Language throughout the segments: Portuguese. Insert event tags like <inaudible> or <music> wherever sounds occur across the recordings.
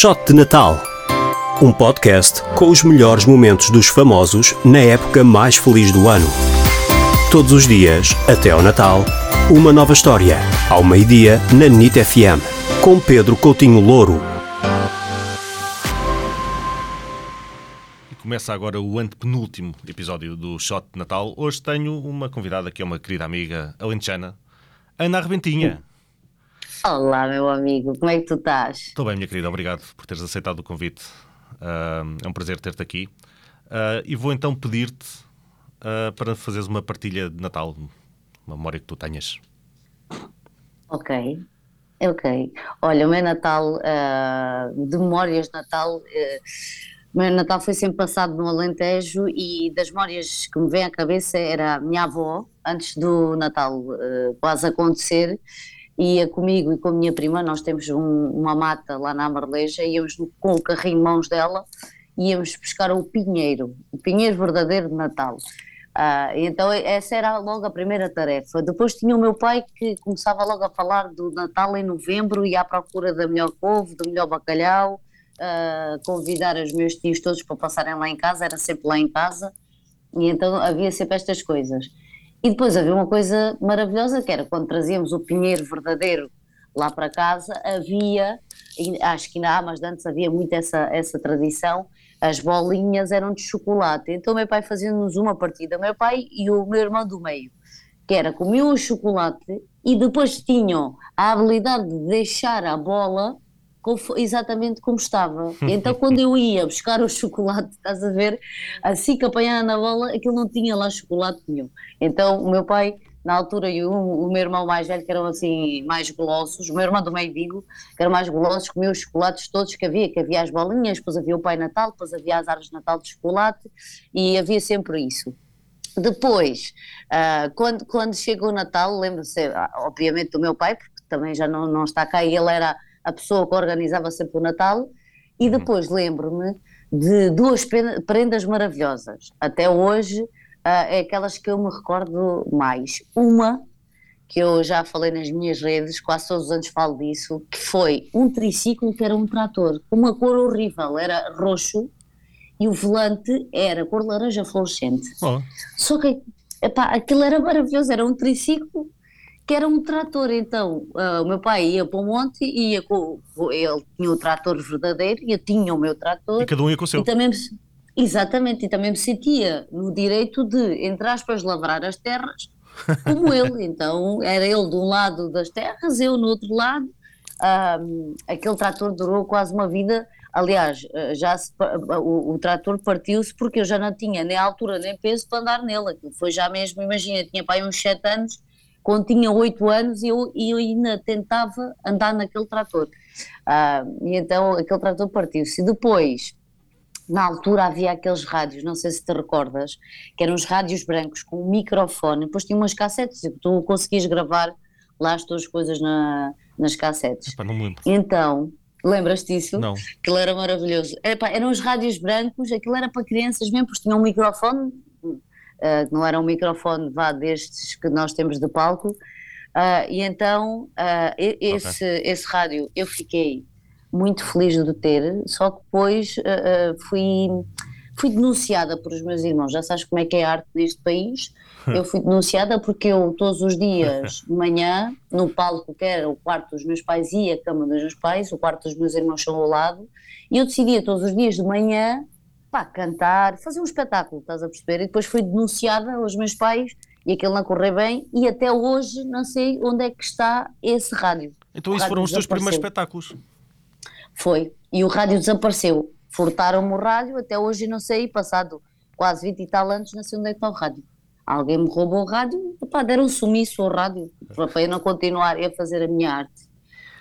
Shot de Natal. Um podcast com os melhores momentos dos famosos na época mais feliz do ano. Todos os dias, até ao Natal, uma nova história. Ao meio-dia, na NIT FM. Com Pedro Coutinho Louro. Começa agora o antepenúltimo episódio do Shot de Natal. Hoje tenho uma convidada que é uma querida amiga alentejana, Ana Arrebentinha. Olá, meu amigo, como é que tu estás? Estou bem, minha querida, obrigado por teres aceitado o convite. Uh, é um prazer ter-te aqui. Uh, e vou então pedir-te uh, para fazeres uma partilha de Natal, uma memória que tu tenhas. Ok, ok. Olha, o meu Natal, de memórias de Natal, o meu Natal foi sempre passado no Alentejo e das memórias que me vem à cabeça era a minha avó, antes do Natal quase acontecer ia comigo e com a minha prima, nós temos um, uma mata lá na Amarleja, íamos com o carrinho em mãos dela, íamos pescar o pinheiro, o pinheiro verdadeiro de Natal. Uh, então essa era logo a primeira tarefa. Depois tinha o meu pai que começava logo a falar do Natal em novembro, ia à procura da melhor couve, do melhor bacalhau, uh, convidar os meus tios todos para passarem lá em casa, era sempre lá em casa, e então havia sempre estas coisas. E depois havia uma coisa maravilhosa que era quando trazíamos o pinheiro verdadeiro lá para casa, havia, acho que ainda há, mas antes havia muito essa, essa tradição, as bolinhas eram de chocolate. Então meu pai fazia-nos uma partida, meu pai e o meu irmão do meio, que era comiam o chocolate e depois tinham a habilidade de deixar a bola exatamente como estava. <laughs> Então, quando eu ia buscar o chocolate, estás a ver, assim que apanhava na bola, aquilo não tinha lá chocolate nenhum. Então, o meu pai, na altura, e o, o meu irmão mais velho, que eram assim mais golosos, o meu irmão do meio digo, que eram mais golosos, comia os chocolates todos que havia, que havia as bolinhas, depois havia o Pai Natal, depois havia as árvores de Natal de chocolate, e havia sempre isso. Depois, uh, quando, quando chega o Natal, lembro-se, ah, obviamente, do meu pai, porque também já não, não está cá, e ele era a pessoa que organizava sempre o Natal, e uhum. depois lembro-me de duas prendas maravilhosas. Até hoje, uh, é aquelas que eu me recordo mais. Uma, que eu já falei nas minhas redes, quase todos os anos falo disso, que foi um triciclo que era um trator, com uma cor horrível, era roxo, e o volante era cor laranja fluorescente. Oh. Só que epá, aquilo era maravilhoso, era um triciclo que era um trator. Então, uh, o meu pai ia para o monte e ia com, ele tinha o trator verdadeiro e eu tinha o meu trator. E cada um ia com o seu. E também me, exatamente, e também me sentia no direito de, entre aspas, lavrar as terras <laughs> como ele. Então, era ele de um lado das terras, eu no outro lado. Um, aquele trator durou quase uma vida. Aliás, ah, já se, o, o, trator partiu-se porque eu já não tinha nem altura nem peso para andar nele. Aquilo foi já mesmo, imagina, tinha pai uns 7 anos quando tinha oito anos eu, eu ainda tentava andar naquele trator. Uh, e então aquele trator partiu-se. Depois, na altura havia aqueles rádios, não sei se te recordas, que eram os rádios brancos com um microfone, depois tinha umas cassetes e tu conseguias gravar lá as tuas coisas na, nas cassetes. Epá, não me lembro. Então, lembras disso? Não. Aquilo era maravilhoso. Epá, eram os rádios brancos, aquilo era para crianças mesmo, porque tinha um microfone uh, não era um microfone vá destes que nós temos de palco, uh, e então uh, esse, okay. esse rádio eu fiquei muito feliz de ter, só que depois fui, fui denunciada por os meus irmãos, já sabes como é que é a arte neste país, <laughs> eu fui denunciada porque eu todos os dias de <laughs> manhã, no palco que era o quarto dos meus pais e a cama dos meus pais, o quarto dos meus irmãos são ao lado, e eu decidia todos os dias de manhã pá, cantar, fazer um espetáculo, estás a perceber? E depois fui denunciada aos meus pais e aquilo não correu bem e até hoje não sei onde é que está esse rádio. Então isso foram os teus primeiros espetáculos? Foi. E o rádio desapareceu. Furtaram-me o rádio, até hoje não sei, passado quase 20 e tal anos, não sei onde é que está o rádio. Alguém me roubou o rádio, pá, deram um sumiço ao rádio, para eu não continuar a fazer a minha arte.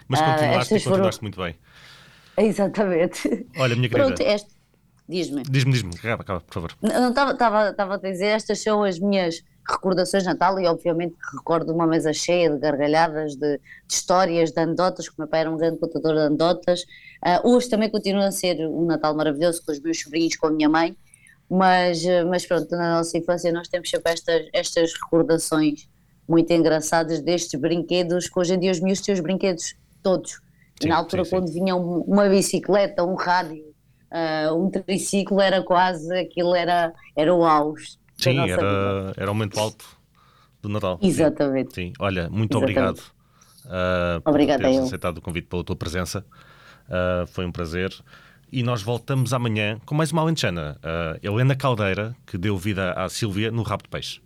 Mas continuaste uh, e continuaste foram... muito bem. Exatamente. Olha, minha querida. Pronto, este, Diz-me. Diz-me, diz-me, acaba, acaba, por favor. Estava a dizer, estas são as minhas recordações de Natal e obviamente recordo uma mesa cheia de gargalhadas, de, de histórias, de anedotas, que o meu pai era um grande contador de anedotas. Uh, hoje também continua a ser um Natal maravilhoso com os meus sobrinhos, com a minha mãe, mas, mas pronto, na nossa infância nós temos sempre estas, estas recordações muito engraçadas destes brinquedos, que hoje em dia os meus têm os brinquedos todos Sim, Na altura, sim, quando sim. vinha uma bicicleta, um rádio, uh, um triciclo, era quase aquilo, era, era o auge. Sim, era, era o momento alto do Natal. Exatamente. Sim, olha, muito Exatamente. obrigado. Uh, por Obrigada teres aceitado o convite pela tua presença. Uh, foi um prazer. E nós voltamos amanhã com mais uma alentejana. Uh, Helena Caldeira, que deu vida à Silvia no Rabo de Peixe.